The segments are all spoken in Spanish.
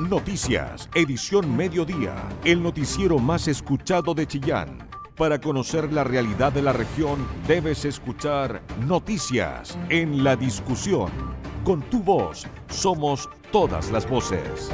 Noticias, edición mediodía, el noticiero más escuchado de Chillán. Para conocer la realidad de la región, debes escuchar Noticias en la discusión. Con tu voz, somos todas las voces.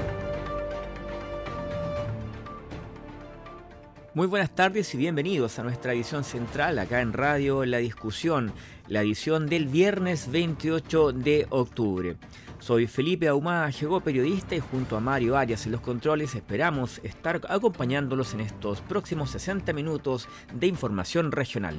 Muy buenas tardes y bienvenidos a nuestra edición central acá en Radio La Discusión, la edición del viernes 28 de octubre. Soy Felipe Ahumada, llegó periodista y junto a Mario Arias en los controles esperamos estar acompañándolos en estos próximos 60 minutos de información regional.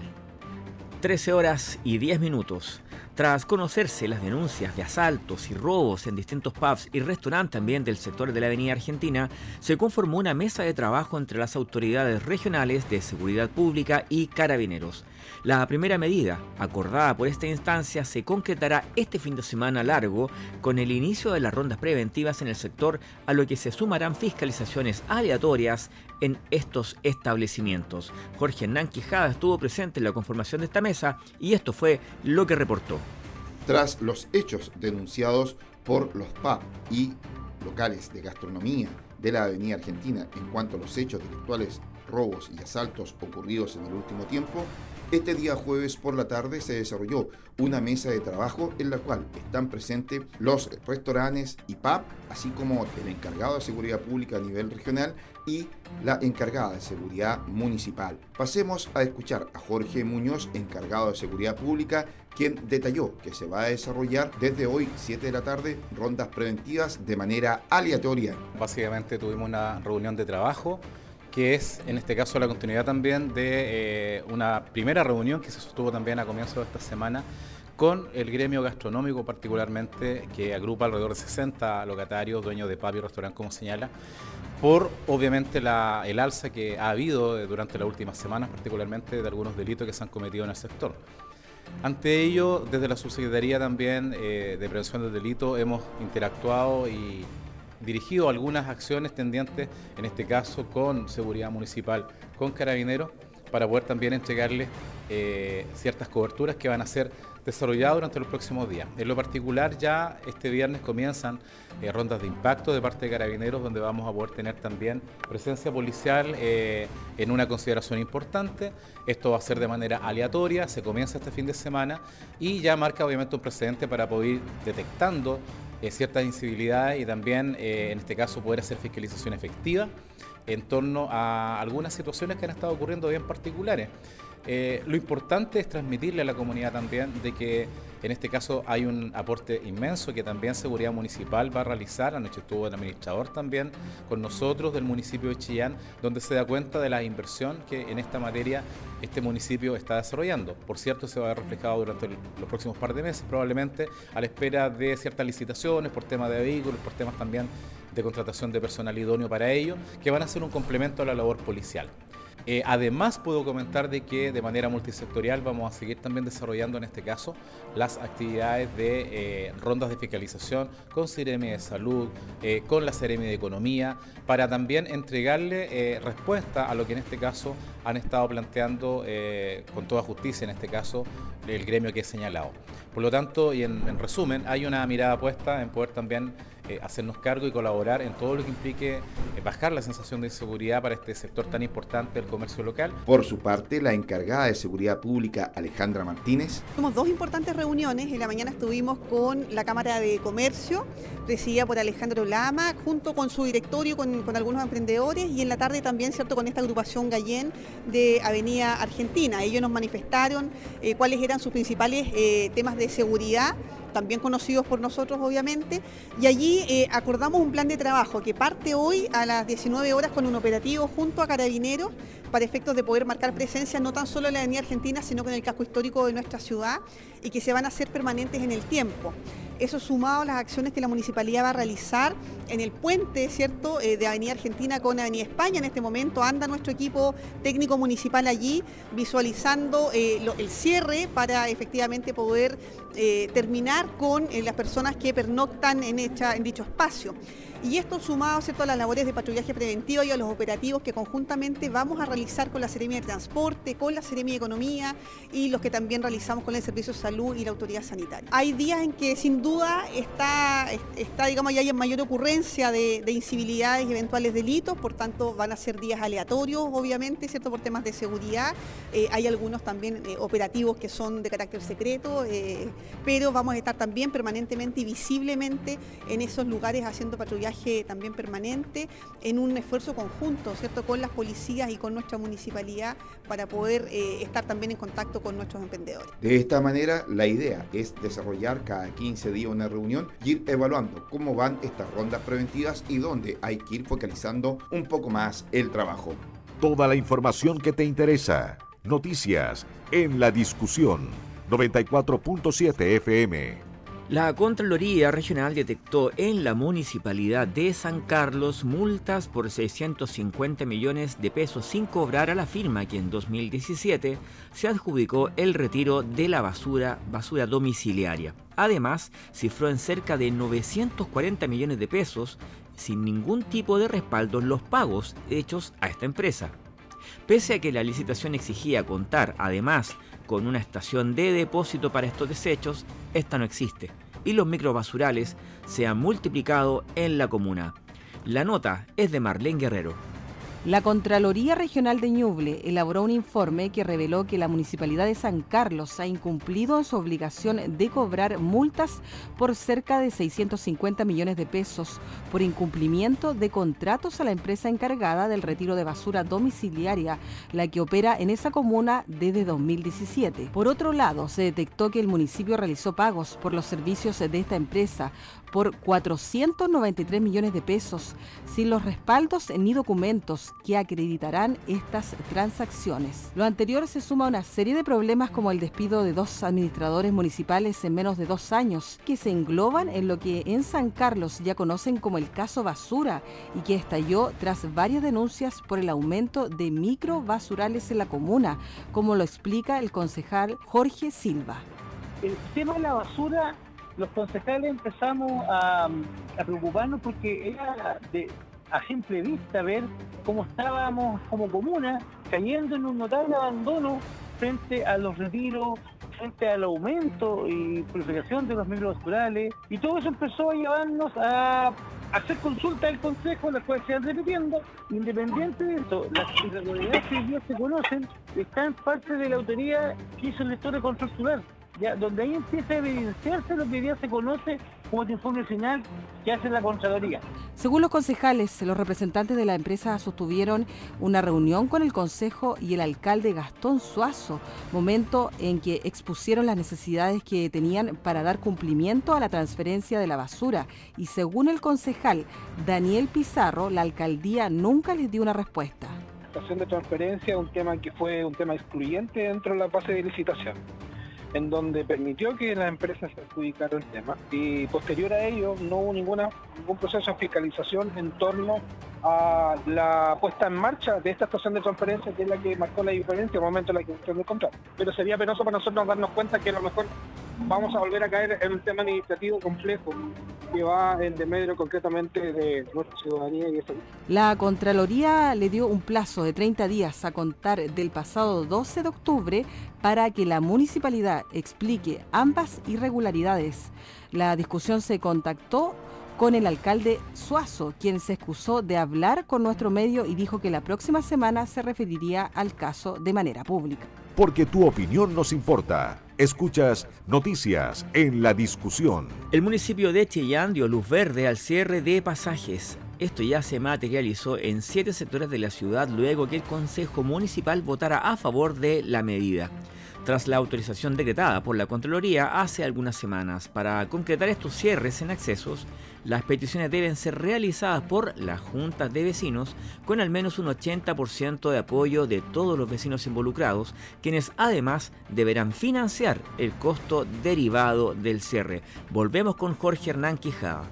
13 horas y 10 minutos. Tras conocerse las denuncias de asaltos y robos en distintos pubs y restaurantes también del sector de la Avenida Argentina, se conformó una mesa de trabajo entre las autoridades regionales de seguridad pública y carabineros. La primera medida, acordada por esta instancia, se concretará este fin de semana largo con el inicio de las rondas preventivas en el sector, a lo que se sumarán fiscalizaciones aleatorias en estos establecimientos. Jorge Hernán Quijada estuvo presente en la conformación de esta mesa y esto fue lo que reportó. Tras los hechos denunciados por los PAP y locales de gastronomía de la Avenida Argentina en cuanto a los hechos delictuales, robos y asaltos ocurridos en el último tiempo, este día jueves por la tarde se desarrolló una mesa de trabajo en la cual están presentes los restaurantes y PAP, así como el encargado de seguridad pública a nivel regional y la encargada de seguridad municipal. Pasemos a escuchar a Jorge Muñoz, encargado de seguridad pública, quien detalló que se va a desarrollar desde hoy 7 de la tarde rondas preventivas de manera aleatoria. Básicamente tuvimos una reunión de trabajo que es en este caso la continuidad también de eh, una primera reunión que se sostuvo también a comienzos de esta semana con el gremio gastronómico particularmente, que agrupa alrededor de 60 locatarios, dueños de pub y restaurante, como señala, por obviamente el alza que ha habido durante las últimas semanas, particularmente de algunos delitos que se han cometido en el sector. Ante ello, desde la Subsecretaría también eh, de Prevención del Delito hemos interactuado y dirigido algunas acciones tendientes, en este caso con seguridad municipal, con carabineros, para poder también entregarles eh, ciertas coberturas que van a ser desarrolladas durante los próximos días. En lo particular, ya este viernes comienzan eh, rondas de impacto de parte de carabineros, donde vamos a poder tener también presencia policial eh, en una consideración importante. Esto va a ser de manera aleatoria, se comienza este fin de semana y ya marca obviamente un precedente para poder ir detectando eh, ciertas incivilidades y también, en este caso, poder hacer fiscalización efectiva en torno a algunas situaciones que han estado ocurriendo bien particulares. Eh, lo importante es transmitirle a la comunidad también de que en este caso hay un aporte inmenso que también Seguridad Municipal va a realizar. Anoche estuvo el administrador también con nosotros del municipio de Chillán, donde se da cuenta de la inversión que en esta materia este municipio está desarrollando. Por cierto, se va a ver reflejado durante los próximos par de meses, probablemente a la espera de ciertas licitaciones por temas de vehículos, por temas también de contratación de personal idóneo para ello, que van a ser un complemento a la labor policial. Eh, además, puedo comentar de que de manera multisectorial vamos a seguir también desarrollando en este caso las actividades de eh, rondas de fiscalización con Ceremi de Salud, eh, con la Ceremi de Economía, para también entregarle respuesta a lo que en este caso han estado planteando con toda justicia, en este caso el gremio que he señalado. Por lo tanto, y en resumen, hay una mirada puesta en poder también eh, hacernos cargo y colaborar en todo lo que implique eh, bajar la sensación de inseguridad para este sector tan importante del comercio local. Por su parte, la encargada de Seguridad Pública, Alejandra Martínez. Tuvimos dos importantes reuniones. En la mañana estuvimos con la Cámara de Comercio, presidida por Alejandro Lama, junto con su directorio, con, algunos emprendedores, y en la tarde también, ¿cierto?, con esta agrupación Gallén de Avenida Argentina. Ellos nos manifestaron eh, cuáles eran sus principales temas de seguridad también conocidos por nosotros obviamente, y allí eh, acordamos un plan de trabajo que parte hoy a las 19 horas con un operativo junto a Carabineros para efectos de poder marcar presencia no tan solo en la Avenida Argentina, sino con el casco histórico de nuestra ciudad y que se van a hacer permanentes en el tiempo. Eso sumado a las acciones que la municipalidad va a realizar en el puente, ¿cierto?, eh, de Avenida Argentina con Avenida España. En este momento anda nuestro equipo técnico municipal allí visualizando eh, el cierre para efectivamente poder terminar con las personas que pernoctan en dicho espacio. Y esto sumado ¿cierto? a las labores de patrullaje preventivo y a los operativos que conjuntamente vamos a realizar con la Seremia de Transporte, con la Seremia de Economía y los que también realizamos con el Servicio de Salud y la Autoridad Sanitaria. Hay días en que sin duda está, está digamos, ya hay mayor ocurrencia de, de incivilidades y eventuales delitos, por tanto van a ser días aleatorios, obviamente, ¿cierto? por temas de seguridad. Eh, hay algunos también eh, operativos que son de carácter secreto, eh, pero vamos a estar también permanentemente y visiblemente en esos lugares haciendo patrullaje también permanente, en un esfuerzo conjunto, ¿cierto? con las policías y con nuestra municipalidad para poder estar también en contacto con nuestros emprendedores. De esta manera, la idea es desarrollar cada 15 días una reunión y ir evaluando cómo van estas rondas preventivas y dónde hay que ir focalizando un poco más el trabajo. Toda la información que te interesa. Noticias en la discusión 94.7 FM. La Contraloría Regional detectó en la municipalidad de San Carlos multas por 650 millones de pesos sin cobrar a la firma que en 2017 se adjudicó el retiro de la basura, basura domiciliaria. Además, cifró en cerca de 940 millones de pesos sin ningún tipo de respaldo los pagos hechos a esta empresa. Pese a que la licitación exigía contar además con una estación de depósito para estos desechos, esta no existe y los microbasurales se han multiplicado en la comuna. La nota es de Marlene Guerrero. La Contraloría Regional de Ñuble elaboró un informe que reveló que la Municipalidad de San Carlos ha incumplido en su obligación de cobrar multas por cerca de 650 millones de pesos por incumplimiento de contratos a la empresa encargada del retiro de basura domiciliaria, la que opera en esa comuna desde 2017. Por otro lado, se detectó que el municipio realizó pagos por los servicios de esta empresa por 493 millones de pesos, sin los respaldos ni documentos que acreditarán estas transacciones. Lo anterior se suma a una serie de problemas como el despido de dos administradores municipales en menos de dos años, que se engloban en lo que en San Carlos ya conocen como el caso basura y que estalló tras varias denuncias por el aumento de microbasurales en la comuna, como lo explica el concejal Jorge Silva. El tema de la basura los concejales empezamos a, preocuparnos porque era de, a simple vista ver cómo estábamos como comuna cayendo en un notable abandono frente a los retiros, frente al aumento y proliferación de los microbasurales y todo eso empezó a llevarnos a hacer consulta del Consejo, las cuales se van repitiendo, independiente de esto, las irregularidades que ya se conocen están parte de la autoridad que hizo el lector de donde ahí empieza a evidenciarse lo que ya se conoce como el informe final que hace la Contraloría. Según los concejales, los representantes de la empresa sostuvieron una reunión con el Consejo y el alcalde Gastón Suazo, momento en que expusieron las necesidades que tenían para dar cumplimiento a la transferencia de la basura. Y según el concejal Daniel Pizarro, la alcaldía nunca les dio una respuesta. La estación de transferencia es un tema que fue un tema excluyente dentro de la base de licitación en donde permitió que las empresas se adjudicaran el tema y posterior a ello no hubo ninguna, ningún proceso de fiscalización en torno a la puesta en marcha de esta estación de transferencia que es la que marcó la diferencia al momento de la ejecución del contrato. Pero sería penoso para nosotros darnos cuenta que a lo mejor vamos a volver a caer en un tema administrativo complejo que va en medio concretamente de nuestra ciudadanía y eso. La Contraloría le dio un plazo de 30 días a contar del pasado 12 de octubre para que la municipalidad explique ambas irregularidades. La discusión se contactó con el alcalde Suazo, quien se excusó de hablar con nuestro medio y dijo que la próxima semana se referiría al caso de manera pública. Porque tu opinión nos importa. Escuchas noticias en la discusión. El municipio de Chillán dio luz verde al cierre de pasajes. Esto ya se materializó en siete sectores de la ciudad luego que el Consejo Municipal votara a favor de la medida tras la autorización decretada por la Contraloría hace algunas semanas. Para concretar estos cierres en accesos, las peticiones deben ser realizadas por las juntas de vecinos con al menos un 80% de apoyo de todos los vecinos involucrados, quienes además deberán financiar el costo derivado del cierre. Volvemos con Jorge Hernán Quijada.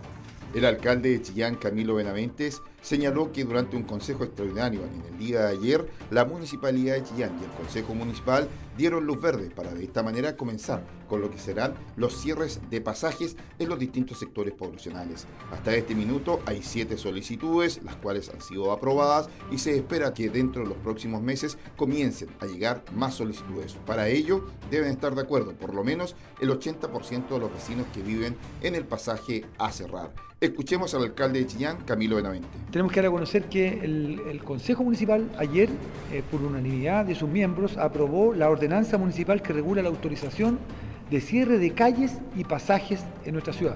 El alcalde de Chillán, Camilo Benavientes, señaló que durante un consejo extraordinario en el día de ayer, la Municipalidad de Chillán y el Consejo Municipal dieron luz verde para de esta manera comenzar con lo que serán los cierres de pasajes en los distintos sectores poblacionales. Hasta este minuto hay siete solicitudes, las cuales han sido aprobadas y se espera que dentro de los próximos meses comiencen a llegar más solicitudes. Para ello deben estar de acuerdo por lo menos el 80% de los vecinos que viven en el pasaje a cerrar. Escuchemos al alcalde de Chillán, Camilo Benavente. Tenemos que reconocer que el, Consejo Municipal ayer, eh, por unanimidad de sus miembros, aprobó la ordenanza municipal que regula la autorización de cierre de calles y pasajes en nuestra ciudad.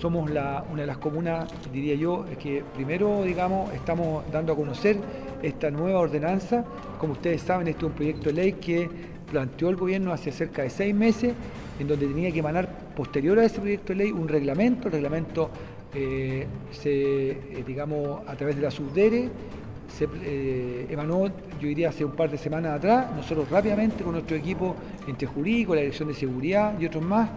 Somos una de las comunas, diría yo, que primero, digamos, estamos dando a conocer esta nueva ordenanza. Como ustedes saben, este es un proyecto de ley que planteó el gobierno hace cerca de seis meses, en donde tenía que emanar posterior a ese proyecto de ley un reglamento. El reglamento eh, eh, digamos, a través de la subdere, se eh, emanó, yo diría, hace un par de semanas atrás. Nosotros rápidamente con nuestro equipo entre jurídico, la Dirección de Seguridad y otros más,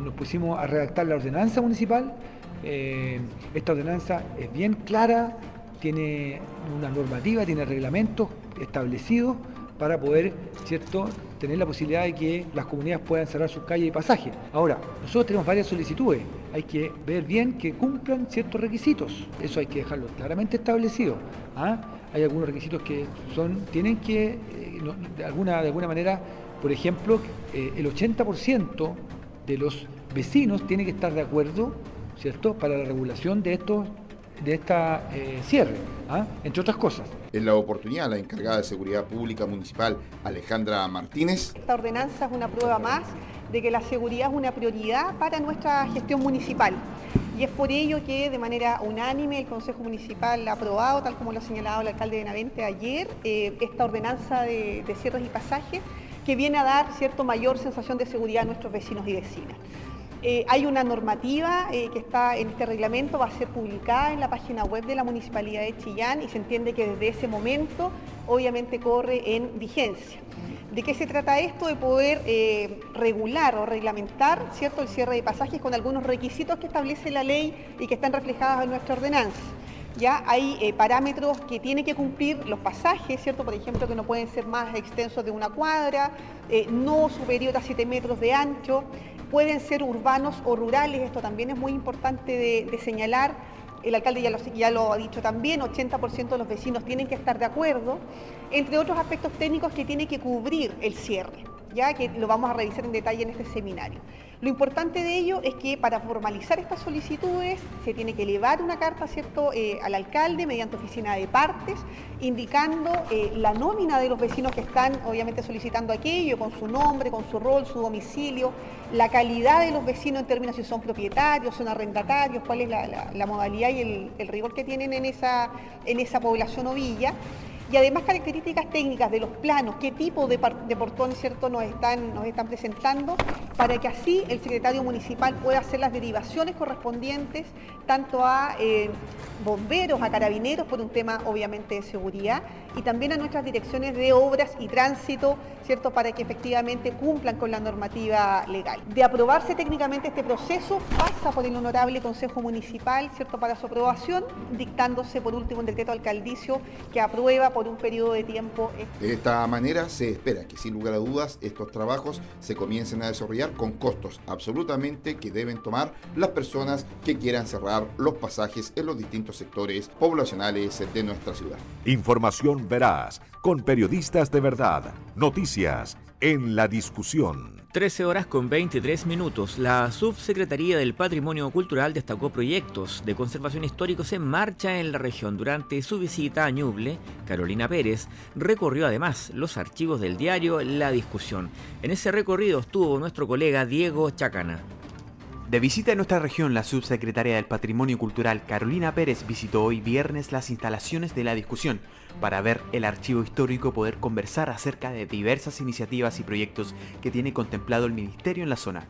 nos pusimos a redactar la ordenanza municipal. esta ordenanza es bien clara, tiene una normativa, tiene reglamentos establecidos para poder, ¿cierto?, tener la posibilidad de que las comunidades puedan cerrar sus calles y pasajes. Ahora, nosotros tenemos varias solicitudes, hay que ver bien que cumplan ciertos requisitos, eso hay que dejarlo claramente establecido. ¿ah? Hay algunos requisitos que son, tienen que, eh, de, alguna, de alguna manera, por ejemplo, eh, el 80% de los vecinos tiene que estar de acuerdo, ¿cierto?, para la regulación de estos de esta eh, cierre, ¿ah? entre otras cosas. En la oportunidad, la encargada de Seguridad Pública Municipal, Alejandra Martínez. Esta ordenanza es una prueba más de que la seguridad es una prioridad para nuestra gestión municipal. Y es por ello que de manera unánime el Consejo Municipal ha aprobado, tal como lo ha señalado el alcalde de Navente ayer, eh, esta ordenanza de, de cierres y pasajes que viene a dar cierto mayor sensación de seguridad a nuestros vecinos y vecinas. Eh, hay una normativa eh, que está en este reglamento, va a ser publicada en la página web de la Municipalidad de Chillán y se entiende que desde ese momento obviamente corre en vigencia. ¿De qué se trata esto? De poder eh, regular o reglamentar ¿cierto? el cierre de pasajes con algunos requisitos que establece la ley y que están reflejados en nuestra ordenanza. Ya hay parámetros que tienen que cumplir los pasajes, ¿cierto? Por ejemplo, que no pueden ser más extensos de una cuadra, no superior a 7 metros de ancho, pueden ser urbanos o rurales, esto también es muy importante de, señalar. El alcalde ya lo, ya lo ha dicho también, 80% de los vecinos tienen que estar de acuerdo, entre otros aspectos técnicos que tiene que cubrir el cierre, ya que lo vamos a revisar en detalle en este seminario. Lo importante de ello es que para formalizar estas solicitudes se tiene que elevar una carta ¿cierto? Eh, al alcalde mediante oficina de partes, indicando eh, la nómina de los vecinos que están obviamente solicitando aquello, con su nombre, con su rol, su domicilio, la calidad de los vecinos en términos si son propietarios, son arrendatarios, cuál es la, modalidad y el, el, rigor que tienen en esa, en esa población o villa y además características técnicas de los planos, qué tipo de, portón ¿cierto? Nos, están, nos están presentando, para que así el secretario municipal pueda hacer las derivaciones correspondientes tanto a eh, bomberos, a carabineros, por un tema obviamente de seguridad, y también a nuestras direcciones de obras y tránsito, ¿cierto? para que efectivamente cumplan con la normativa legal. De aprobarse técnicamente este proceso, pasa por el honorable Consejo Municipal ¿cierto? para su aprobación, dictándose por último un decreto alcaldicio que aprueba por un periodo de tiempo. De esta manera se espera que sin lugar a dudas estos trabajos se comiencen a desarrollar con costos absolutamente que deben tomar las personas que quieran cerrar los pasajes en los distintos sectores poblacionales de nuestra ciudad. Información veraz, con periodistas de verdad, noticias en la discusión. 13 horas con 23 minutos. La Subsecretaría del Patrimonio Cultural destacó proyectos de conservación históricos en marcha en la región. Durante su visita a Ñuble, Carolina Pérez recorrió además los archivos del diario La Discusión. En ese recorrido estuvo nuestro colega Diego Chacana. De visita en nuestra región, la subsecretaria del Patrimonio Cultural Carolina Pérez visitó hoy viernes las instalaciones de la discusión para ver el archivo histórico, poder conversar acerca de diversas iniciativas y proyectos que tiene contemplado el Ministerio en la zona.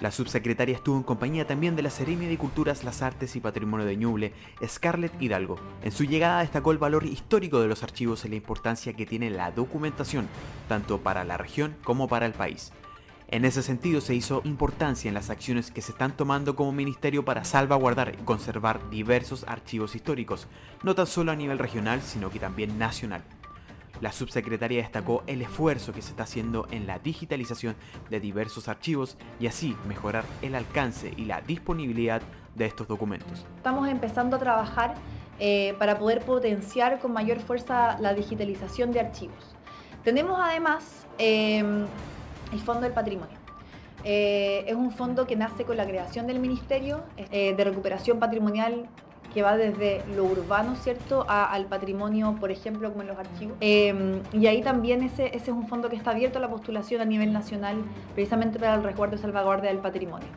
La subsecretaria estuvo en compañía también de la Seremia de Culturas, las Artes y Patrimonio de Ñuble, Scarlett Hidalgo. En su llegada destacó el valor histórico de los archivos y la importancia que tiene la documentación, tanto para la región como para el país. En ese sentido se hizo importancia en las acciones que se están tomando como ministerio para salvaguardar y conservar diversos archivos históricos, no tan solo a nivel regional, sino que también nacional. La subsecretaria destacó el esfuerzo que se está haciendo en la digitalización de diversos archivos y así mejorar el alcance y la disponibilidad de estos documentos. Estamos empezando a trabajar eh, para poder potenciar con mayor fuerza la digitalización de archivos. Tenemos además em, el Fondo del Patrimonio. Eh, es un fondo que nace con la creación del Ministerio eh, de Recuperación Patrimonial que va desde lo urbano, ¿cierto?, al patrimonio, por ejemplo, como en los archivos. Em, y ahí también ese, ese es un fondo que está abierto a la postulación a nivel nacional, precisamente para el resguardo y salvaguardia del patrimonio.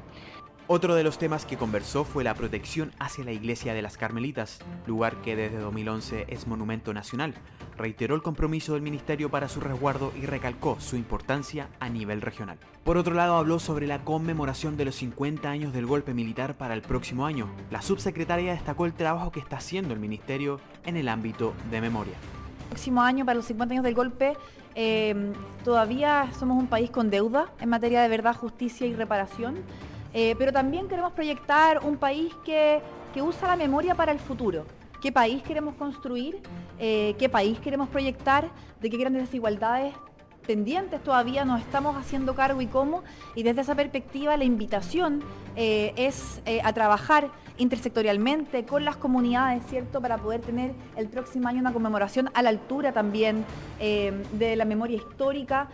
Otro de los temas que conversó fue la protección hacia la iglesia de las Carmelitas, lugar que desde 2011 es monumento nacional. Reiteró el compromiso del ministerio para su resguardo y recalcó su importancia a nivel regional. Por otro lado, habló sobre la conmemoración de los 50 años del golpe militar para el próximo año. La subsecretaria destacó el trabajo que está haciendo el ministerio en el ámbito de memoria. El próximo año, para los 50 años del golpe, eh, todavía somos un país con deuda en materia de verdad, justicia y reparación. Eh, pero también queremos proyectar un país que, usa la memoria para el futuro. ¿Qué país queremos construir? Eh, ¿Qué país queremos proyectar? ¿De qué grandes desigualdades pendientes todavía nos estamos haciendo cargo y cómo? Y desde esa perspectiva la invitación eh, es a trabajar intersectorialmente con las comunidades, ¿cierto? Para poder tener el próximo año una conmemoración a la altura también de la memoria histórica.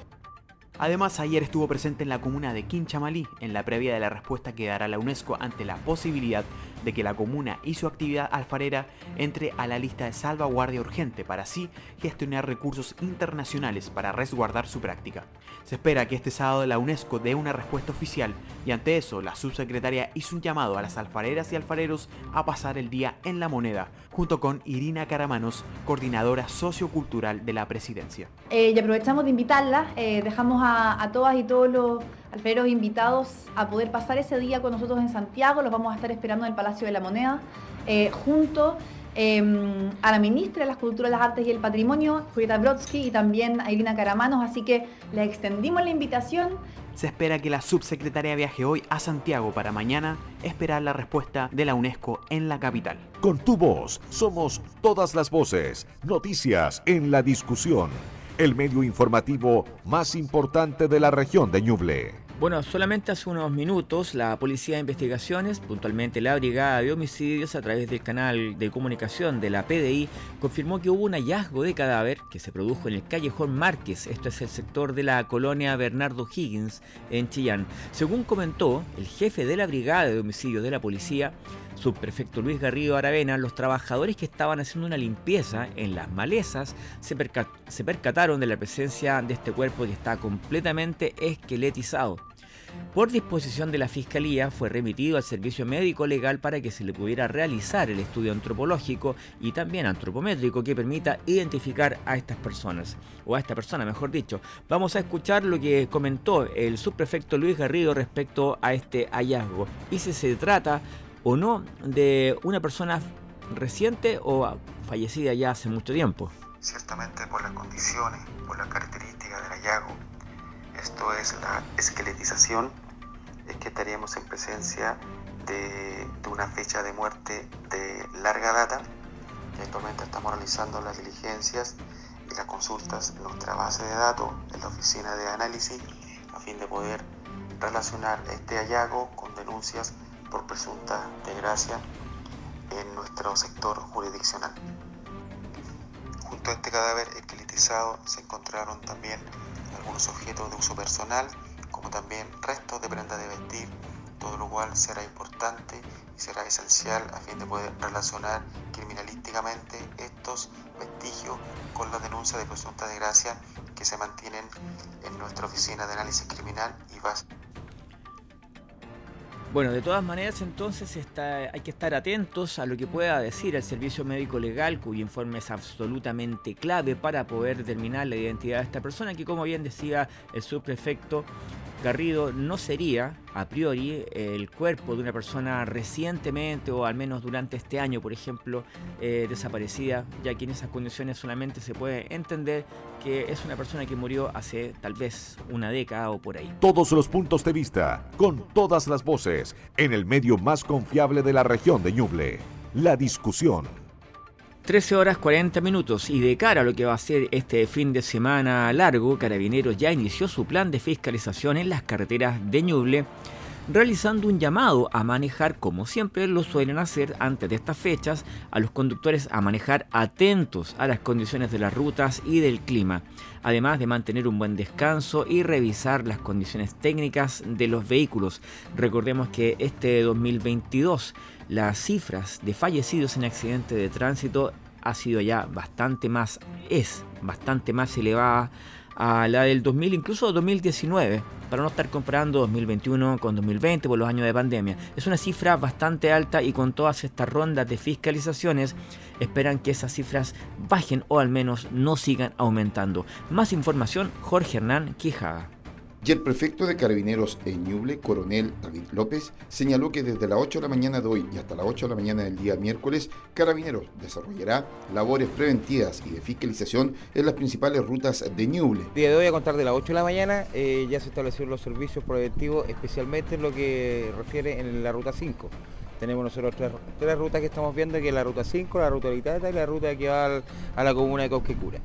Además, ayer estuvo presente en la comuna de Quinchamalí en la previa de la respuesta que dará la UNESCO ante la posibilidad de que la comuna y su actividad alfarera entre a la lista de salvaguardia urgente para así gestionar recursos internacionales para resguardar su práctica. Se espera que este sábado la UNESCO dé una respuesta oficial y ante eso la subsecretaria hizo un llamado a las alfareras y alfareros a pasar el día en la moneda, junto con Irina Caramanos, coordinadora sociocultural de la presidencia. Eh, y aprovechamos de invitarla, eh, dejamos a, a todas y todos los alfereros invitados a poder pasar ese día con nosotros en Santiago. Los vamos a estar esperando en el Palacio de la Moneda, eh, junto em, a la ministra de las Culturas, las Artes y el Patrimonio, Julieta Brodsky, y también a Irina Caramanos. Así que le extendimos la invitación. Se espera que la subsecretaria viaje hoy a Santiago para mañana esperar la respuesta de la UNESCO en la capital. Con tu voz somos todas las voces, noticias en la discusión, el medio informativo más importante de la región de Ñuble. Bueno, solamente hace unos minutos la Policía de Investigaciones, puntualmente la Brigada de Homicidios a través del canal de comunicación de la PDI, confirmó que hubo un hallazgo de cadáver que se produjo en el callejón Márquez, esto es el sector de la colonia Bernardo Higgins en Chillán. Según comentó el jefe de la Brigada de Homicidios de la Policía, subprefecto Luis Garrido Aravena, los trabajadores que estaban haciendo una limpieza en las malezas se, se percataron de la presencia de este cuerpo que está completamente esqueletizado. Por disposición de la Fiscalía fue remitido al servicio médico legal para que se le pudiera realizar el estudio antropológico y también antropométrico que permita identificar a estas personas, o a esta persona mejor dicho. Vamos a escuchar lo que comentó el subprefecto Luis Garrido respecto a este hallazgo y si se trata o no de una persona reciente o fallecida ya hace mucho tiempo. Ciertamente por las condiciones, por las características del hallazgo, esto es la esqueletización, es que estaríamos en presencia de, una fecha de muerte de larga data. actualmente estamos realizando las diligencias y las consultas en nuestra base de datos en la oficina de análisis a fin de poder relacionar este hallazgo con denuncias por presunta desgracia en nuestro sector jurisdiccional. Junto a este cadáver esqueletizado se encontraron también algunos objetos de uso personal, como también restos de prendas de vestir, todo lo cual será importante y será esencial a fin de poder relacionar criminalísticamente estos vestigios con la denuncia de presunta desgracia que se mantienen en nuestra oficina de análisis criminal y base. Bueno, de todas maneras entonces está, hay que estar atentos a lo que pueda decir el Servicio Médico Legal, cuyo informe es absolutamente clave para poder determinar la identidad de esta persona, que como bien decía el subprefecto Garrido, no sería a priori el cuerpo de una persona recientemente o al menos durante este año, por ejemplo, eh, desaparecida, ya que en esas condiciones solamente se puede entender que es una persona que murió hace tal vez una década o por ahí. Todos los puntos de vista, con todas las voces, en el medio más confiable de la región de Ñuble. La discusión. 13 horas 40 minutos y de cara a lo que va a ser este fin de semana largo, Carabineros ya inició su plan de fiscalización en las carreteras de Ñuble, realizando un llamado a manejar, como siempre lo suelen hacer antes de estas fechas, a los conductores a manejar atentos a las condiciones de las rutas y del clima, además de mantener un buen descanso y revisar las condiciones técnicas de los vehículos. Recordemos que este 2022 las cifras de fallecidos en accidentes de tránsito ha sido ya bastante más, es bastante más elevada a la del 2000, incluso 2019, para no estar comparando 2021 con 2020 por los años de pandemia. Es una cifra bastante alta y con todas estas rondas de fiscalizaciones esperan que esas cifras bajen o al menos no sigan aumentando. Más información, Jorge Hernán Quijada. Y el prefecto de Carabineros en Ñuble, coronel David López, señaló que desde las 8 de la mañana de hoy y hasta las 8 de la mañana del día miércoles, Carabineros desarrollará labores preventivas y de fiscalización en las principales rutas de Ñuble. Día de hoy, a contar de las 8 de la mañana, eh, ya se establecieron los servicios preventivos, especialmente en lo que refiere en la ruta 5. Tenemos nosotros tres, rutas que estamos viendo, que es la ruta 5, la ruta Litata y la ruta que va a la comuna de Cauquecura,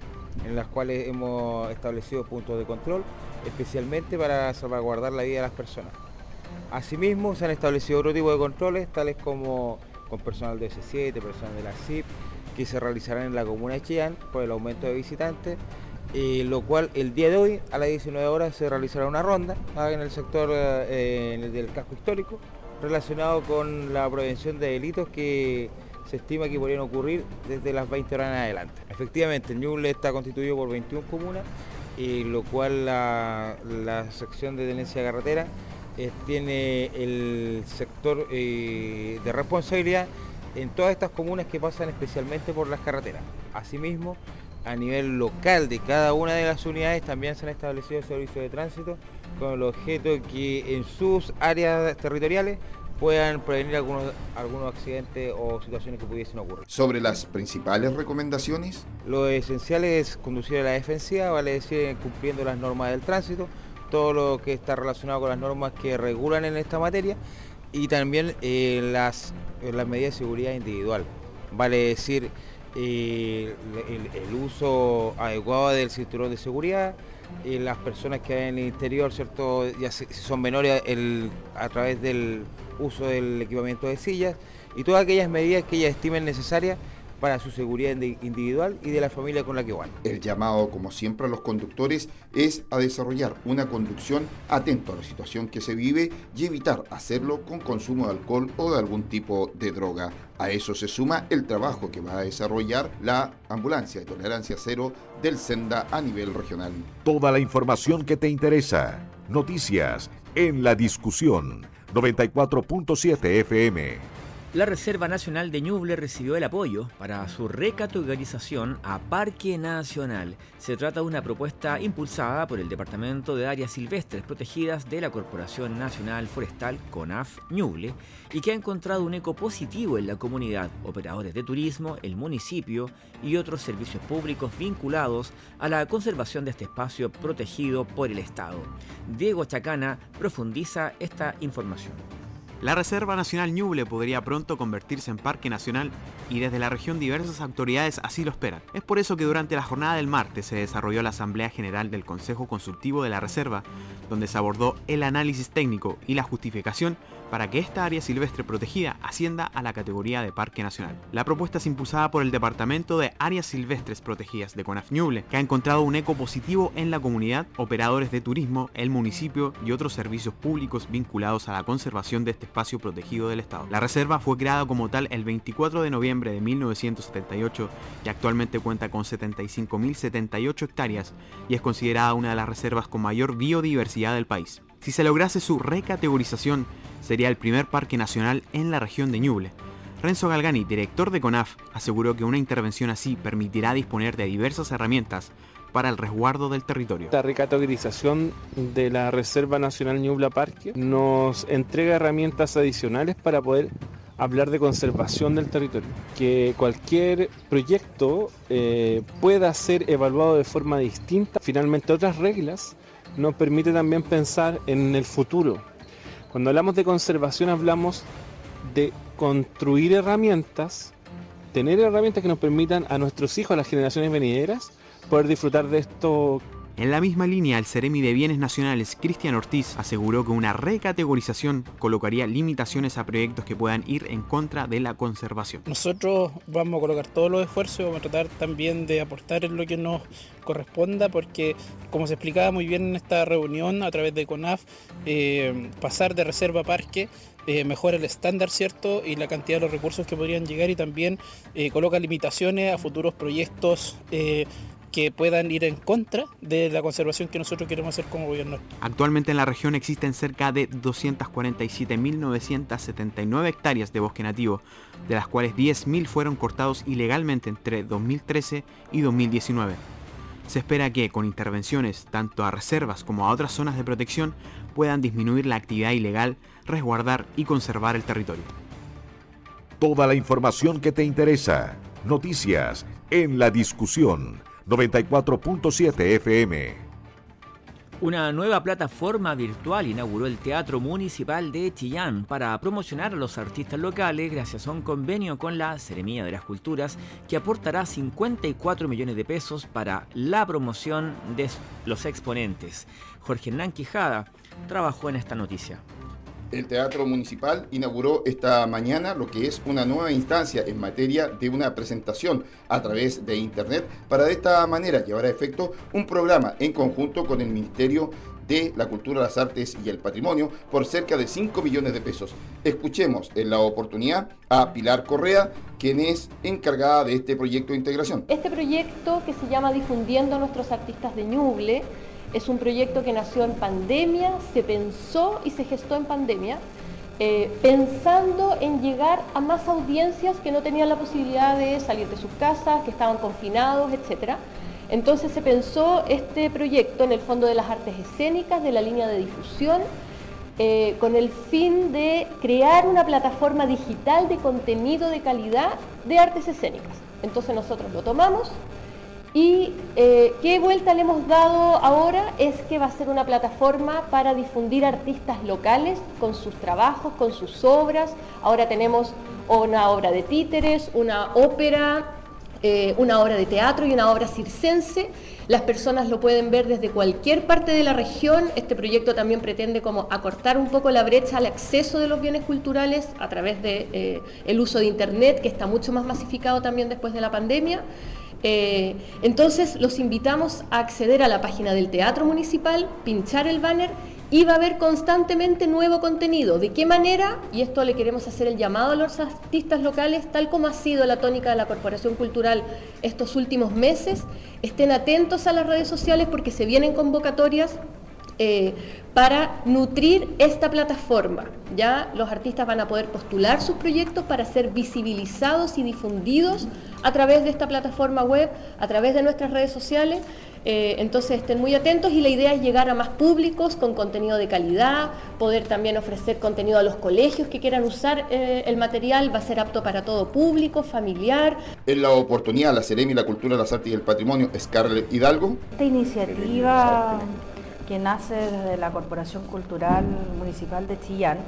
en las cuales hemos establecido puntos de control especialmente para salvaguardar la vida de las personas. Asimismo, se han establecido otro tipo de controles, tales como con personal de S7, personal de la CIP, que se realizarán en la comuna de Chillán por el aumento de visitantes, eh, lo cual el día de hoy a las 19 horas se realizará una ronda en el sector eh, del casco histórico relacionado con la prevención de delitos que se estima que podrían ocurrir desde las 20 horas en adelante. Efectivamente, Ñuble está constituido por 21 comunas y lo cual la, sección de tenencia carretera eh, tiene el sector eh, de responsabilidad en todas estas comunas que pasan especialmente por las carreteras. Asimismo, a nivel local de cada una de las unidades también se han establecido servicios de tránsito con el objeto de que en sus áreas territoriales puedan prevenir algunos, algunos accidentes o situaciones que pudiesen ocurrir. Sobre las principales recomendaciones. Lo esencial es conducir a la defensiva, vale decir cumpliendo las normas del tránsito, todo lo que está relacionado con las normas que regulan en esta materia y también eh, las, eh, las medidas de seguridad individual, vale decir eh, el, uso adecuado del cinturón de seguridad, las personas que hay en el interior, ¿cierto? Ya si son menores a través del uso del equipamiento de sillas y todas aquellas medidas que ellas estimen necesarias para su seguridad individual y de la familia con la que van. El llamado, como siempre, a los conductores es a desarrollar una conducción atento a la situación que se vive y evitar hacerlo con consumo de alcohol o de algún tipo de droga. A eso se suma el trabajo que va a desarrollar la ambulancia de tolerancia cero del Senda a nivel regional. Toda la información que te interesa. Noticias en la discusión 94.7 FM. La Reserva Nacional de Ñuble recibió el apoyo para su recategorización a Parque Nacional. Se trata de una propuesta impulsada por el Departamento de Áreas Silvestres Protegidas de la Corporación Nacional Forestal CONAF Ñuble y que ha encontrado un eco positivo en la comunidad, operadores de turismo, el municipio y otros servicios públicos vinculados a la conservación de este espacio protegido por el Estado. Diego Chacana profundiza esta información. La Reserva Nacional Ñuble podría pronto convertirse en parque nacional y desde la región diversas autoridades así lo esperan. Es por eso que durante la jornada del martes se desarrolló la Asamblea General del Consejo Consultivo de la Reserva, donde se abordó el análisis técnico y la justificación para que esta área silvestre protegida ascienda a la categoría de Parque Nacional. La propuesta es impulsada por el Departamento de Áreas Silvestres Protegidas de CONAF Ñuble, que ha encontrado un eco positivo en la comunidad, operadores de turismo, el municipio y otros servicios públicos vinculados a la conservación de este espacio protegido del Estado. La reserva fue creada como tal el 24 de noviembre de 1978 y actualmente cuenta con 75.078 hectáreas y es considerada una de las reservas con mayor biodiversidad del país. Si se lograse su recategorización, sería el primer parque nacional en la región de Ñuble. Renzo Galgani, director de CONAF, aseguró que una intervención así permitirá disponer de diversas herramientas para el resguardo del territorio. La recategorización de la Reserva Nacional Ñubla Parque nos entrega herramientas adicionales para poder hablar de conservación del territorio, que cualquier proyecto eh, pueda ser evaluado de forma distinta. Finalmente otras reglas nos permite también pensar en el futuro. Cuando hablamos de conservación hablamos de construir herramientas, tener herramientas que nos permitan a nuestros hijos, a las generaciones venideras, poder disfrutar de esto en la misma línea, el Ceremi de Bienes Nacionales, Cristian Ortiz, aseguró que una recategorización colocaría limitaciones a proyectos que puedan ir en contra de la conservación. Nosotros vamos a colocar todos los esfuerzos y vamos a tratar también de aportar en lo que nos corresponda, porque como se explicaba muy bien en esta reunión a través de CONAF, eh, pasar de reserva a parque eh, mejora el estándar, ¿cierto? Y la cantidad de los recursos que podrían llegar y también eh, coloca limitaciones a futuros proyectos que puedan ir en contra de la conservación que nosotros queremos hacer como gobierno. Actualmente en la región existen cerca de 247.979 hectáreas de bosque nativo, de las cuales 10.000 fueron cortados ilegalmente entre 2013 y 2019. Se espera que con intervenciones tanto a reservas como a otras zonas de protección puedan disminuir la actividad ilegal, resguardar y conservar el territorio. Toda la información que te interesa, noticias en la discusión 94.7 FM. Una nueva plataforma virtual inauguró el Teatro Municipal de Chillán para promocionar a los artistas locales gracias a un convenio con la Seremía de las Culturas que aportará 54 millones de pesos para la promoción de los exponentes. Jorge Hernán Quijada trabajó en esta noticia el Teatro Municipal inauguró esta mañana lo que es una nueva instancia en materia de una presentación a través de Internet para de esta manera llevar a efecto un programa en conjunto con el Ministerio de la Cultura, las Artes y el Patrimonio por cerca de 5 millones de pesos. Escuchemos en la oportunidad a Pilar Correa, quien es encargada de este proyecto de integración. Este proyecto que se llama Difundiendo a nuestros artistas de Ñuble es un proyecto que nació en pandemia, se pensó y se gestó en pandemia, eh, pensando en llegar a más audiencias que no tenían la posibilidad de salir de sus casas, que estaban confinados, etc. Entonces se pensó este proyecto en el Fondo de las Artes Escénicas, de la línea de difusión, eh, con el fin de crear una plataforma digital de contenido de calidad de artes escénicas. Entonces nosotros lo tomamos, y eh, qué vuelta le hemos dado ahora es que va a ser una plataforma para difundir artistas locales con sus trabajos, con sus obras. Ahora tenemos una obra de títeres, una ópera, eh, una obra de teatro y una obra circense. Las personas lo pueden ver desde cualquier parte de la región. Este proyecto también pretende como acortar un poco la brecha al acceso de los bienes culturales a través del de, eh, uso de Internet, que está mucho más masificado también después de la pandemia. Eh, entonces los invitamos a acceder a la página del Teatro Municipal, pinchar el banner y va a haber constantemente nuevo contenido. ¿De qué manera? Y esto le queremos hacer el llamado a los artistas locales, tal como ha sido la tónica de la Corporación Cultural estos últimos meses. Estén atentos a las redes sociales porque se vienen convocatorias eh, para nutrir esta plataforma. Ya los artistas van a poder postular sus proyectos para ser visibilizados y difundidos a través de esta plataforma web, a través de nuestras redes sociales. Eh, entonces estén muy atentos y la idea es llegar a más públicos con contenido de calidad, poder también ofrecer contenido a los colegios que quieran usar eh, el material, va a ser apto para todo público, familiar. En la oportunidad, la Ceremi, la Cultura, las Artes y el Patrimonio, Scarlett Hidalgo. Esta iniciativa que nace desde la Corporación Cultural Municipal de Chillán,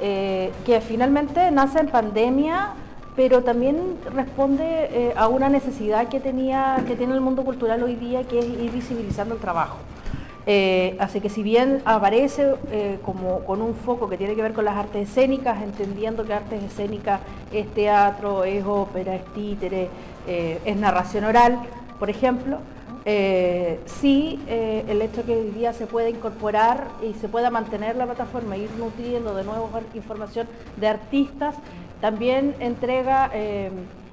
eh, que finalmente nace en pandemia, pero también responde eh, a una necesidad que, tenía, que tiene el mundo cultural hoy día, que es ir visibilizando el trabajo. Eh, así que si bien aparece como con un foco que tiene que ver con las artes escénicas, entendiendo que artes escénicas es teatro, es ópera, es títere, es narración oral, por ejemplo, eh, sí, eh, el hecho que hoy día se pueda incorporar y se pueda mantener la plataforma, ir nutriendo de nuevo información de artistas, también entrega eh,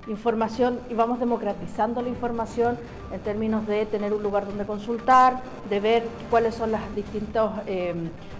información y vamos democratizando la información en términos de tener un lugar donde consultar, de ver cuáles son las distintas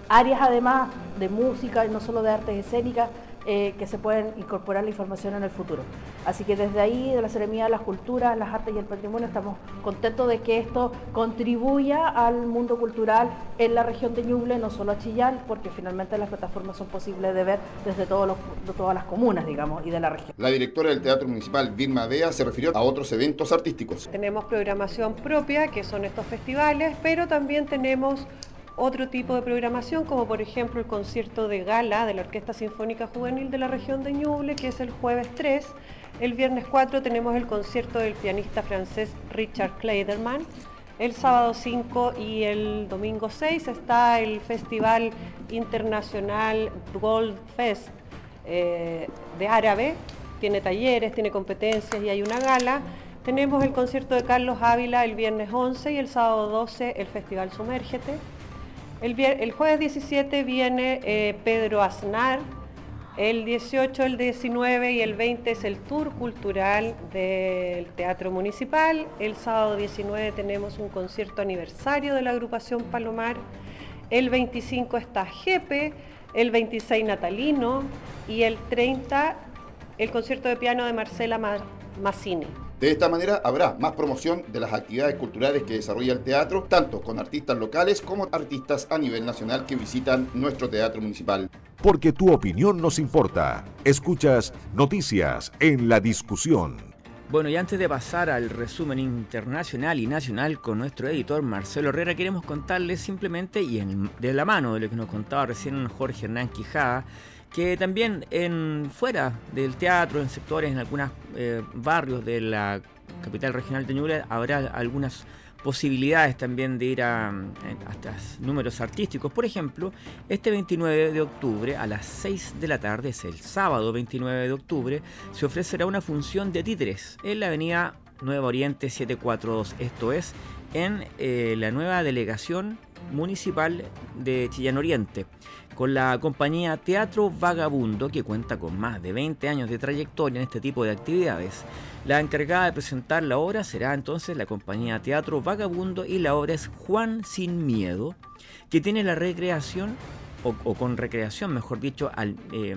áreas además de música y no solo de artes escénicas eh, que se pueden incorporar la información en el futuro. Así que desde ahí, de la Seremía de las Culturas, las Artes y el Patrimonio, estamos contentos de que esto contribuya al mundo cultural en la región de Ñuble, no solo a Chillán, porque finalmente las plataformas son posibles de ver desde todos los, de todas las comunas, digamos, y de la región. La directora del Teatro Municipal, Vilma Dea, se refirió a otros eventos artísticos. Tenemos programación propia, que son estos festivales, pero también tenemos otro tipo de programación, como por ejemplo el concierto de gala de la Orquesta Sinfónica Juvenil de la región de Ñuble, que es el jueves 3. El viernes 4 tenemos el concierto del pianista francés Richard Kleiderman. El sábado 5 y el domingo 6 está el Festival Internacional Gold Fest eh, de árabe. Tiene talleres, tiene competencias y hay una gala. Tenemos el concierto de Carlos Ávila el viernes 11 y el sábado 12 el Festival Sumérgete. El, jueves 17 viene eh, Pedro Aznar, el 18, el 19 y el 20 es el tour cultural del Teatro Municipal. El sábado 19 tenemos un concierto aniversario de la agrupación Palomar. El 25 está Jepe, el 26 Natalino y el 30 el concierto de piano de Marcela Massini. De esta manera habrá más promoción de las actividades culturales que desarrolla el teatro, tanto con artistas locales como artistas a nivel nacional que visitan nuestro teatro municipal. Porque tu opinión nos importa. Escuchas noticias en la discusión. Bueno, y antes de pasar al resumen internacional y nacional con nuestro editor Marcelo Herrera, queremos contarles simplemente, y de la mano de lo que nos contaba recién Jorge Hernán Quijada, que también en fuera del teatro, en sectores, en algunos eh, barrios de la capital regional de Ñuble, habrá algunas posibilidades también de ir a, hasta números artísticos. Por ejemplo, este 29 de octubre a las 6 de la tarde, es el sábado 29 de octubre, se ofrecerá una función de títeres en la avenida Nueva Oriente 742, esto es, en eh, la nueva delegación municipal de Chillán Oriente con la compañía Teatro Vagabundo, que cuenta con más de 20 años de trayectoria en este tipo de actividades. La encargada de presentar la obra será entonces la compañía Teatro Vagabundo y la obra es Juan Sin Miedo, que tiene la recreación o, con recreación, mejor dicho, eh,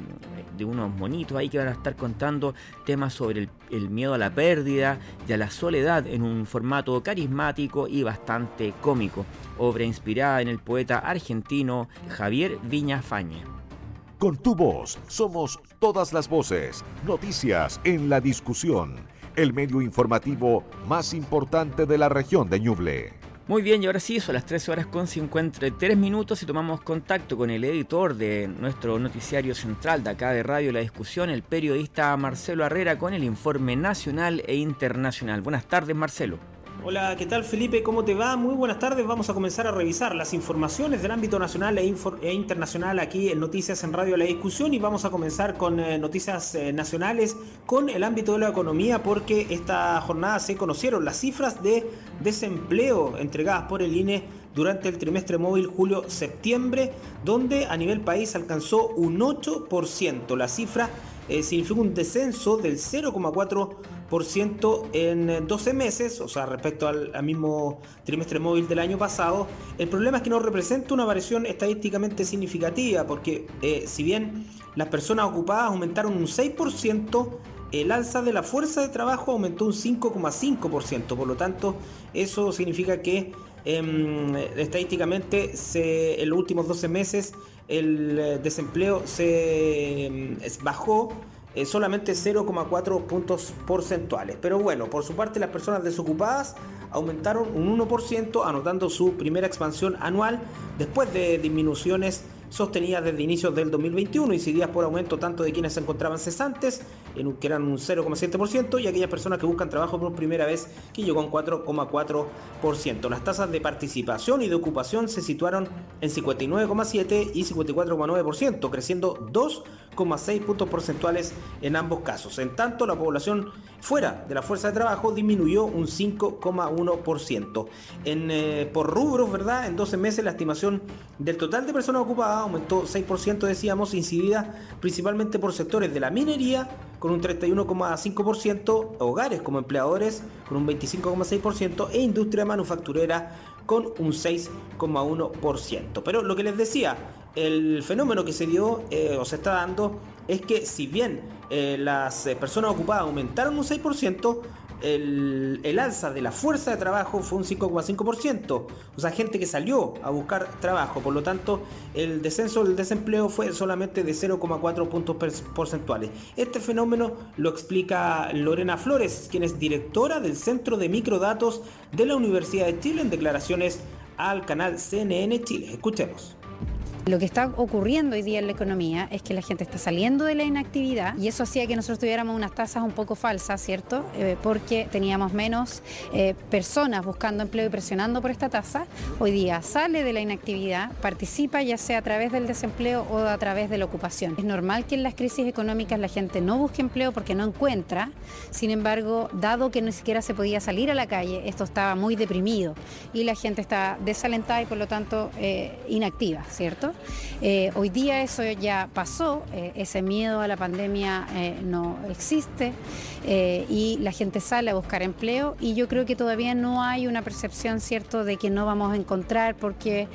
de unos monitos ahí que van a estar contando temas sobre el, miedo a la pérdida y a la soledad en un formato carismático y bastante cómico. Obra inspirada en el poeta argentino Javier Viña Fañe. Con tu voz somos todas las voces, noticias en la discusión, el medio informativo más importante de la región de Ñuble. Muy bien, y ahora sí, son las 13 horas con 53 minutos y tomamos contacto con el editor de nuestro noticiario central de acá de Radio La Discusión, el periodista Marcelo Herrera, con el informe nacional e internacional. Buenas tardes, Marcelo. Hola, ¿qué tal Felipe? ¿Cómo te va? Muy buenas tardes. Vamos a comenzar a revisar las informaciones del ámbito nacional e, e internacional aquí en Noticias en Radio La Discusión y vamos a comenzar con eh, noticias eh, nacionales con el ámbito de la economía porque esta jornada se conocieron las cifras de desempleo entregadas por el INE durante el trimestre móvil julio-septiembre, donde a nivel país alcanzó un 8%. La cifra eh, significa un descenso del 0,4% en 12 meses, o sea, respecto al, mismo trimestre móvil del año pasado. El problema es que no representa una variación estadísticamente significativa, porque eh, si bien las personas ocupadas aumentaron un 6%, el alza de la fuerza de trabajo aumentó un 5,5%, por lo tanto, eso significa que em, estadísticamente se, en los últimos 12 meses el eh, desempleo se em, bajó eh, solamente 0,4 puntos porcentuales. Pero bueno, por su parte las personas desocupadas aumentaron un 1%, anotando su primera expansión anual después de disminuciones sostenidas desde inicios del 2021 y seguidas por aumento tanto de quienes se encontraban cesantes, en que eran un 0,7%, y aquellas personas que buscan trabajo por primera vez, que llegó a un 4,4%. Las tasas de participación y de ocupación se situaron en 59,7 y 54,9%, creciendo 2,6 puntos porcentuales en ambos casos. En tanto, la población fuera de la fuerza de trabajo disminuyó un 5,1%. En, eh, por rubros, ¿verdad? En 12 meses la estimación del total de personas ocupadas aumentó 6%, decíamos, incidida principalmente por sectores de la minería, con un 31,5%, hogares como empleadores, con un 25,6%, e industria manufacturera, con un 6,1%. Pero lo que les decía, el fenómeno que se dio o se está dando es que si bien las personas ocupadas aumentaron un 6%, el, alza de la fuerza de trabajo fue un 5,5%. O sea, gente que salió a buscar trabajo. Por lo tanto, el descenso del desempleo fue solamente de 0,4 puntos porcentuales. Este fenómeno lo explica Lorena Flores, quien es directora del Centro de Microdatos de la Universidad de Chile en declaraciones al canal CNN Chile. Escuchemos. Lo que está ocurriendo hoy día en la economía es que la gente está saliendo de la inactividad y eso hacía que nosotros tuviéramos unas tasas un poco falsas, ¿cierto? Eh, porque teníamos menos eh, personas buscando empleo y presionando por esta tasa. Hoy día sale de la inactividad, participa ya sea a través del desempleo o a través de la ocupación. Es normal que en las crisis económicas la gente no busque empleo porque no encuentra. Sin embargo, dado que ni siquiera se podía salir a la calle, esto estaba muy deprimido y la gente está desalentada y por lo tanto eh, inactiva, ¿cierto? Eh, hoy día eso ya pasó, eh, ese miedo a la pandemia eh, no existe y la gente sale a buscar empleo y yo creo que todavía no hay una percepción cierto de que no vamos a encontrar porque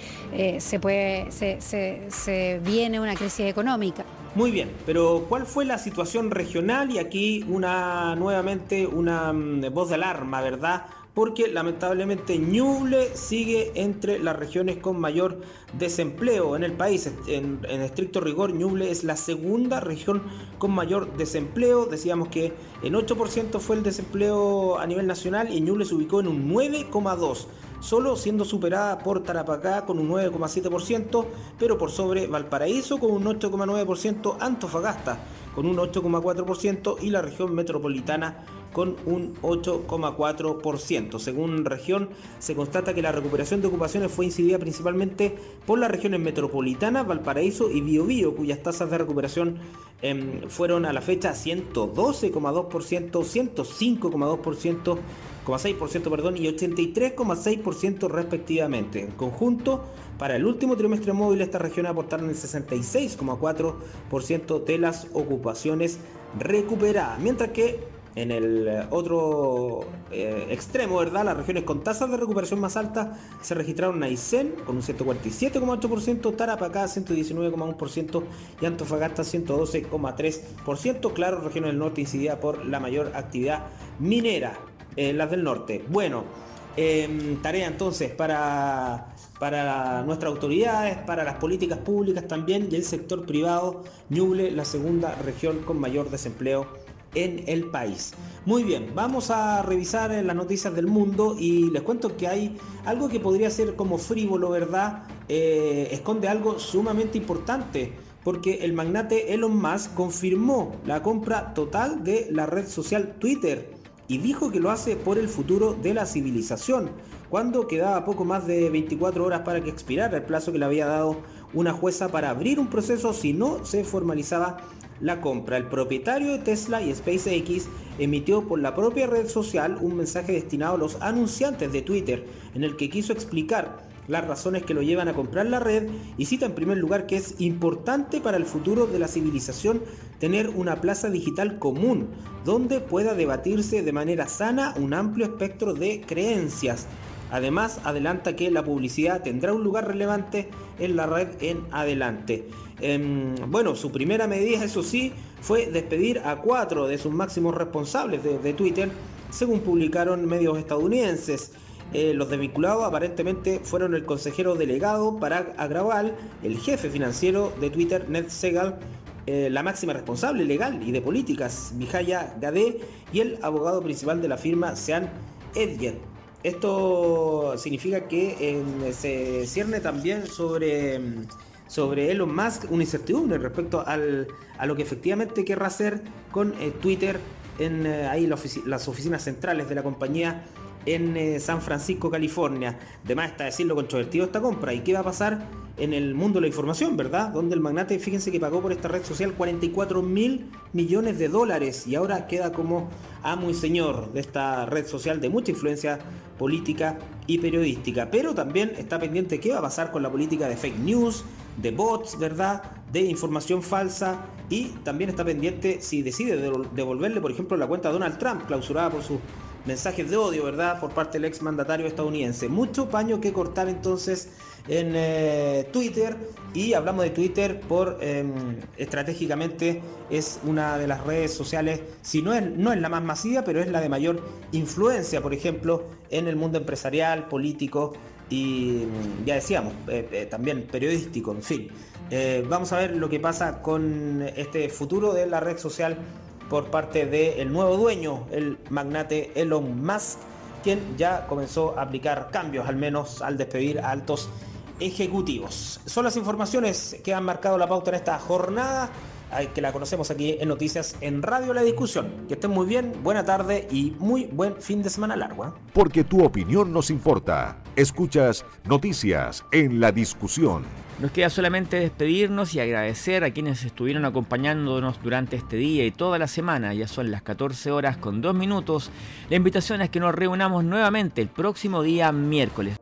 se, se viene una crisis económica. Muy bien, pero ¿cuál fue la situación regional? Y aquí una nuevamente una mm, voz de alarma, ¿verdad? Porque lamentablemente Ñuble sigue entre las regiones con mayor desempleo en el país. En, estricto rigor, Ñuble es la segunda región con mayor desempleo. Decíamos que en 8% fue el desempleo a nivel nacional y Ñuble se ubicó en un 9,2% solo siendo superada por Tarapacá con un 9,7%, pero por sobre Valparaíso con un 8,9%, Antofagasta con un 8,4% y la región metropolitana con un 8,4%. Según región, se constata que la recuperación de ocupaciones fue incidida principalmente por las regiones metropolitanas, Valparaíso y Biobío, cuyas tasas de recuperación em, fueron a la fecha 112,2%, 105,2%, 6% perdón, y 83,6% respectivamente. En conjunto, para el último trimestre móvil, esta región aportaron el 66,4% de las ocupaciones recuperadas, mientras que en el eh, otro eh, extremo, ¿verdad? Las regiones con tasas de recuperación más altas se registraron Aysén con un 147,8%, Tarapacá 119,1% y Antofagasta 112,3%. Claro, regiones del norte incidida por la mayor actividad minera, eh, las del norte. Bueno, em, tarea entonces para para nuestras autoridades, para las políticas públicas también y el sector privado, Ñuble, la segunda región con mayor desempleo en el país. Muy bien, vamos a revisar las noticias del mundo y les cuento que hay algo que podría ser como frívolo, ¿verdad? Eh, esconde algo sumamente importante porque el magnate Elon Musk confirmó la compra total de la red social Twitter y dijo que lo hace por el futuro de la civilización, cuando quedaba poco más de 24 horas para que expirara el plazo que le había dado una jueza para abrir un proceso si no se formalizaba la compra. El propietario de Tesla y SpaceX emitió por la propia red social un mensaje destinado a los anunciantes de Twitter en el que quiso explicar las razones que lo llevan a comprar la red y cita en primer lugar que es importante para el futuro de la civilización tener una plaza digital común donde pueda debatirse de manera sana un amplio espectro de creencias. Además, adelanta que la publicidad tendrá un lugar relevante en la red en adelante. Em, bueno, su primera medida, eso sí, fue despedir a cuatro de sus máximos responsables de, Twitter, según publicaron medios estadounidenses. Eh, los desvinculados aparentemente fueron el consejero delegado para Agrawal, el jefe financiero de Twitter, Ned Segal, eh, la máxima responsable legal y de políticas, Mijaya Gade, y el abogado principal de la firma, Sean Edget. Esto significa que em, se cierne también sobre em, sobre Elon Musk una incertidumbre respecto al, a lo que efectivamente querrá hacer con eh, Twitter en eh, ahí las oficinas centrales de la compañía en eh, San Francisco, California. Además está decirlo controvertido esta compra. ¿Y qué va a pasar en el mundo de la información, verdad? Donde el magnate, fíjense que pagó por esta red social 44 mil millones de dólares y ahora queda como amo y señor de esta red social de mucha influencia política y periodística. Pero también está pendiente qué va a pasar con la política de fake news, de bots, ¿verdad? De información falsa y también está pendiente si decide devolverle, por ejemplo, la cuenta a Donald Trump, clausurada por sus mensajes de odio, ¿verdad?, por parte del ex mandatario estadounidense. Mucho paño que cortar entonces en eh, Twitter y hablamos de Twitter por em, estratégicamente es una de las redes sociales, si no es, no es la más masiva, pero es la de mayor influencia, por ejemplo, en el mundo empresarial, político y mm, ya decíamos, eh, eh, también periodístico, en fin. vamos a ver lo que pasa con este futuro de la red social por parte del nuevo dueño, el magnate Elon Musk, quien ya comenzó a aplicar cambios, al menos al despedir a altos ejecutivos. Son las informaciones que han marcado la pauta en esta jornada, que la conocemos aquí en Noticias en Radio La Discusión. Que estén muy bien, buena tarde y muy buen fin de semana largo. ¿eh? Porque tu opinión nos importa. Escuchas Noticias en La Discusión. Nos queda solamente despedirnos y agradecer a quienes estuvieron acompañándonos durante este día y toda la semana. Ya son las 14 horas con 2 minutos. La invitación es que nos reunamos nuevamente el próximo día miércoles.